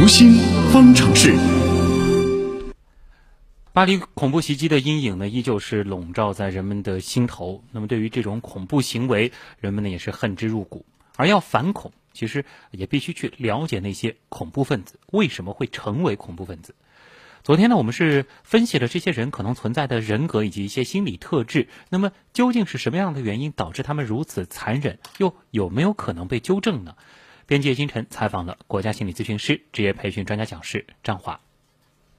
读心方程式。巴黎恐怖袭击的阴影呢，依旧是笼罩在人们的心头。那么，对于这种恐怖行为，人们呢也是恨之入骨。而要反恐，其实也必须去了解那些恐怖分子为什么会成为恐怖分子。昨天呢，我们是分析了这些人可能存在的人格以及一些心理特质。那么，究竟是什么样的原因导致他们如此残忍？又有没有可能被纠正呢？编辑星辰采访了国家心理咨询师、职业培训专家讲师张华。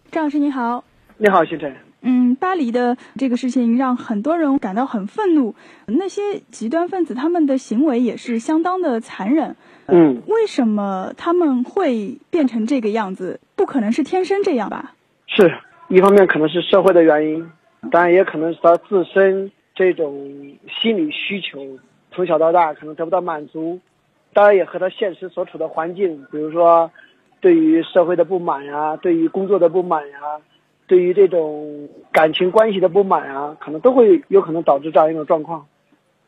张老师你好。你好，星辰。嗯，巴黎的这个事情让很多人感到很愤怒。那些极端分子他们的行为也是相当的残忍。嗯，为什么他们会变成这个样子？不可能是天生这样吧？是一方面可能是社会的原因，当然也可能是他自身这种心理需求从小到大可能得不到满足，当然也和他现实所处的环境，比如说对于社会的不满呀，对于工作的不满呀。对于这种感情关系的不满啊，可能都会有可能导致这样一种状况。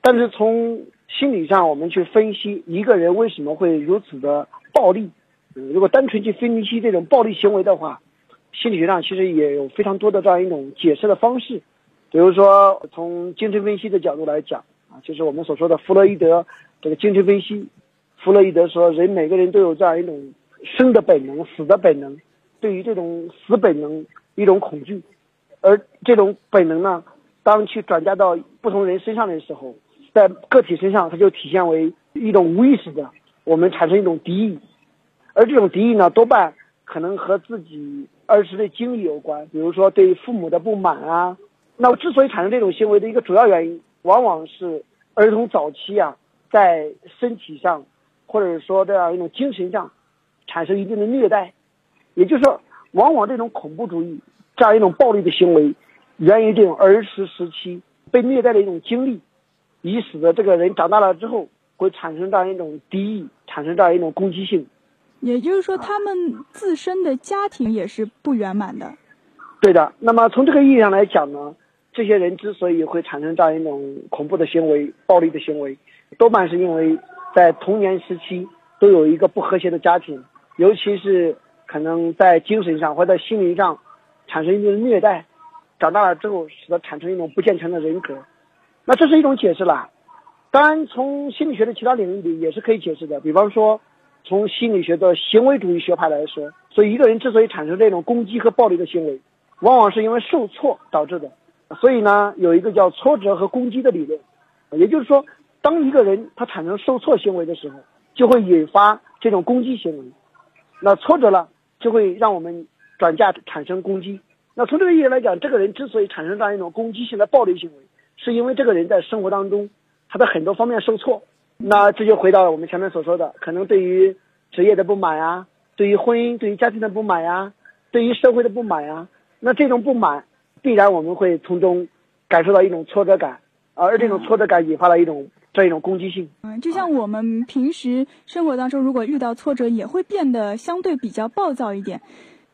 但是从心理上，我们去分析一个人为什么会如此的暴力，如果单纯去分析这种暴力行为的话，心理学上其实也有非常多的这样一种解释的方式。比如说，从精神分析的角度来讲啊，就是我们所说的弗洛伊德这个精神分析。弗洛伊德说，人每个人都有这样一种生的本能、死的本能。对于这种死本能。一种恐惧，而这种本能呢，当去转嫁到不同人身上的时候，在个体身上，它就体现为一种无意识的，我们产生一种敌意，而这种敌意呢，多半可能和自己儿时的经历有关，比如说对父母的不满啊。那之所以产生这种行为的一个主要原因，往往是儿童早期啊，在身体上，或者说这样一种精神上，产生一定的虐待，也就是说。往往这种恐怖主义这样一种暴力的行为，源于这种儿时时期被虐待的一种经历，以使得这个人长大了之后会产生这样一种敌意，产生这样一种攻击性。也就是说，他们自身的家庭也是不圆满的。对的。那么从这个意义上来讲呢，这些人之所以会产生这样一种恐怖的行为、暴力的行为，多半是因为在童年时期都有一个不和谐的家庭，尤其是。可能在精神上或者心理上产生一定的虐待，长大了之后使得产生一种不健全的人格，那这是一种解释了。当然，从心理学的其他领域里也是可以解释的。比方说，从心理学的行为主义学派来说，所以一个人之所以产生这种攻击和暴力的行为，往往是因为受挫导致的。所以呢，有一个叫挫折和攻击的理论，也就是说，当一个人他产生受挫行为的时候，就会引发这种攻击行为。那挫折了。就会让我们转嫁产生攻击。那从这个意义来讲，这个人之所以产生这样一种攻击性的暴力行为，是因为这个人在生活当中他的很多方面受挫。那这就回到了我们前面所说的，可能对于职业的不满呀，对于婚姻、对于家庭的不满呀，对于社会的不满呀。那这种不满必然我们会从中感受到一种挫折感，而这种挫折感引发了一种。这一种攻击性，嗯，就像我们平时生活当中，如果遇到挫折，也会变得相对比较暴躁一点，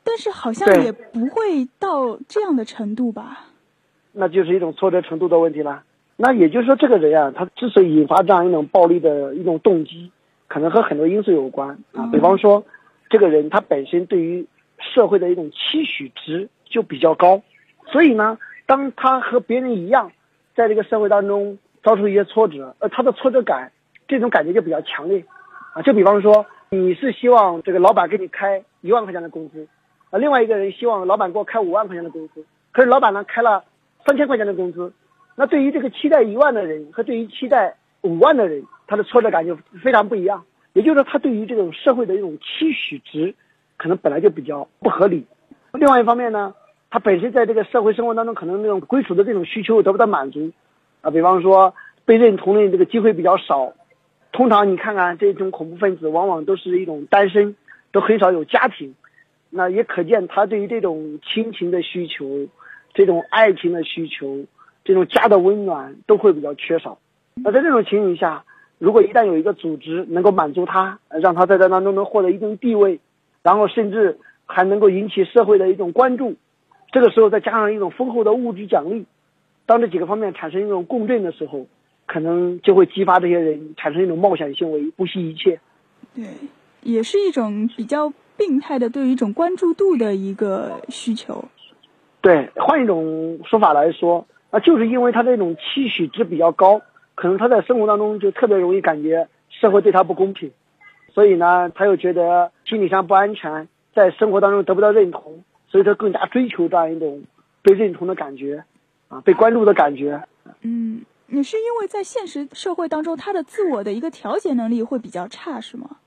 但是好像也不会到这样的程度吧？那就是一种挫折程度的问题了。那也就是说，这个人啊，他之所以引发这样一种暴力的一种动机，可能和很多因素有关啊。比方说，这个人他本身对于社会的一种期许值就比较高，所以呢，当他和别人一样，在这个社会当中。遭受一些挫折，呃，他的挫折感，这种感觉就比较强烈，啊，就比方说，你是希望这个老板给你开一万块钱的工资，啊，另外一个人希望老板给我开五万块钱的工资，可是老板呢开了三千块钱的工资，那对于这个期待一万的人和对于期待五万的人，他的挫折感就非常不一样。也就是说，他对于这种社会的一种期许值，可能本来就比较不合理。另外一方面呢，他本身在这个社会生活当中，可能那种归属的这种需求得不到满足。啊，比方说被认同的这个机会比较少，通常你看看这种恐怖分子，往往都是一种单身，都很少有家庭，那也可见他对于这种亲情的需求、这种爱情的需求、这种家的温暖都会比较缺少。那在这种情形下，如果一旦有一个组织能够满足他，让他在这当中能获得一定地位，然后甚至还能够引起社会的一种关注，这个时候再加上一种丰厚的物质奖励。当这几个方面产生一种共振的时候，可能就会激发这些人产生一种冒险行为，不惜一切。对，也是一种比较病态的对于一种关注度的一个需求。对，换一种说法来说，那就是因为他这种期许值比较高，可能他在生活当中就特别容易感觉社会对他不公平，所以呢，他又觉得心理上不安全，在生活当中得不到认同，所以他更加追求这样一种被认同的感觉，啊，被关注的感觉。嗯，你是因为在现实社会当中，他的自我的一个调节能力会比较差，是吗？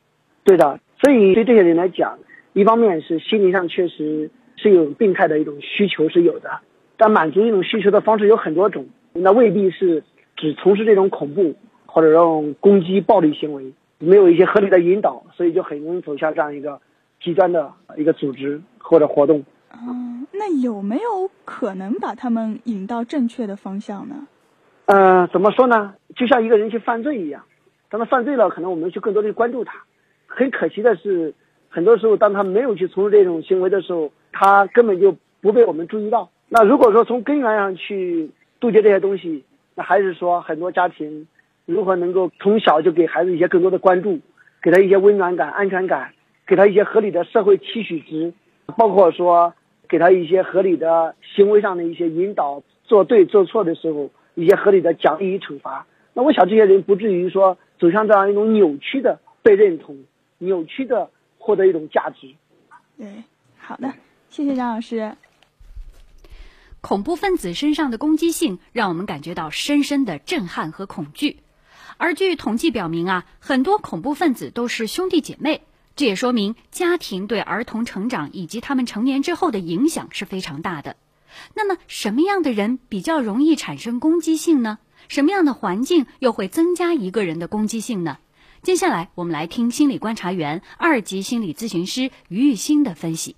对的，所以对这些人来讲，一方面是心理上确实。是有病态的一种需求是有的，但满足一种需求的方式有很多种，那未必是只从事这种恐怖或者这种攻击暴力行为，没有一些合理的引导，所以就很容易走向这样一个极端的一个组织或者活动。嗯，那有没有可能把他们引到正确的方向呢？嗯，怎么说呢？就像一个人去犯罪一样，当他犯罪了，可能我们去更多的关注他。很可惜的是，很多时候当他没有去从事这种行为的时候。他根本就不被我们注意到。那如果说从根源上去杜绝这些东西，那还是说很多家庭如何能够从小就给孩子一些更多的关注，给他一些温暖感、安全感，给他一些合理的社会期许值，包括说给他一些合理的行为上的一些引导，做对做错的时候一些合理的奖励与惩罚。那我想这些人不至于说走向这样一种扭曲的被认同、扭曲的获得一种价值。对，好的。谢谢张老师。恐怖分子身上的攻击性让我们感觉到深深的震撼和恐惧，而据统计表明啊，很多恐怖分子都是兄弟姐妹，这也说明家庭对儿童成长以及他们成年之后的影响是非常大的。那么，什么样的人比较容易产生攻击性呢？什么样的环境又会增加一个人的攻击性呢？接下来，我们来听心理观察员、二级心理咨询师于玉欣的分析。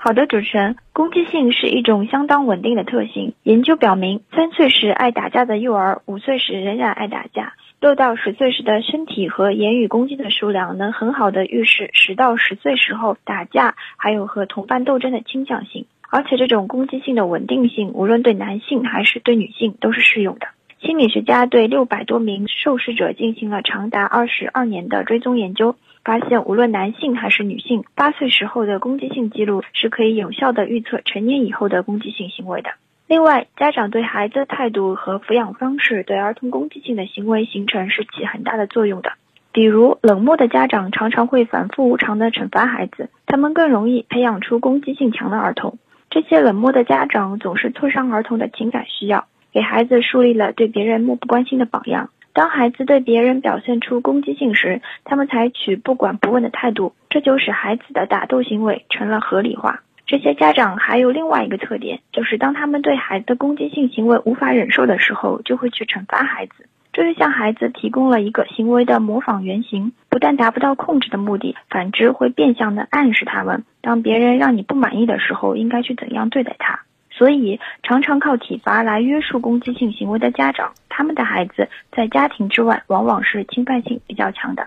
好的，主持人，攻击性是一种相当稳定的特性。研究表明，三岁时爱打架的幼儿，五岁时仍然爱打架；六到十岁时的身体和言语攻击的数量，能很好的预示十到十岁时候打架还有和同伴斗争的倾向性。而且，这种攻击性的稳定性，无论对男性还是对女性都是适用的。心理学家对六百多名受试者进行了长达二十二年的追踪研究。发现，无论男性还是女性，八岁时候的攻击性记录是可以有效的预测成年以后的攻击性行为的。另外，家长对孩子的态度和抚养方式对儿童攻击性的行为形成是起很大的作用的。比如，冷漠的家长常常会反复无常的惩罚孩子，他们更容易培养出攻击性强的儿童。这些冷漠的家长总是挫伤儿童的情感需要，给孩子树立了对别人漠不关心的榜样。当孩子对别人表现出攻击性时，他们采取不管不问的态度，这就使孩子的打斗行为成了合理化。这些家长还有另外一个特点，就是当他们对孩子的攻击性行为无法忍受的时候，就会去惩罚孩子。就是向孩子提供了一个行为的模仿原型，不但达不到控制的目的，反之会变相的暗示他们，当别人让你不满意的时候，应该去怎样对待他。所以，常常靠体罚来约束攻击性行为的家长，他们的孩子在家庭之外往往是侵犯性比较强的。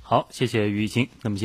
好，谢谢于晶。那么。